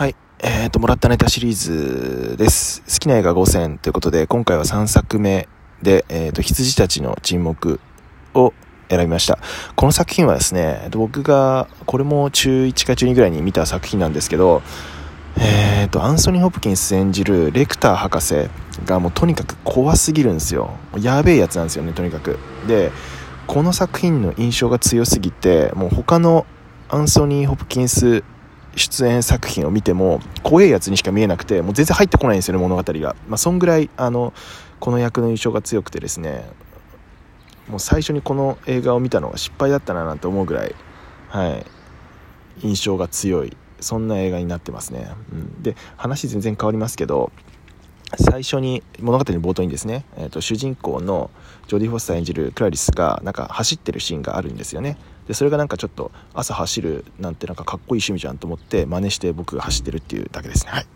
はい。えっ、と、もらったネタシリーズです。好きな映画5000ということで、今回は3作目で、えっ、と、羊たちの沈黙を選びました。この作品はですね、僕が、これも中1か中2ぐらいに見た作品なんですけど、えっ、と、アンソニー・ホプキンス演じるレクター博士がもうとにかく怖すぎるんですよ。やべえやつなんですよね、とにかく。で、この作品の印象が強すぎて、もう他のアンソニー・ホプキンス出演作品を見ても怖いやつにしか見えなくてもう全然入ってこないんですよね物語が、まあ、そんぐらいあのこの役の印象が強くてですね。もう最初にこの映画を見たのが失敗だったななんて思うぐらい、はい、印象が強い。そんな映画になってますね、うん、で話全然変わりますけど最初に物語の冒頭にですね、えー、と主人公のジョディ・フォスター演じるクラリスがなんか走ってるシーンがあるんですよね。でそれがなんかちょっと朝走るなんてなんかかっこいい趣味じゃんと思って真似して僕が走ってるっていうだけですね。はい。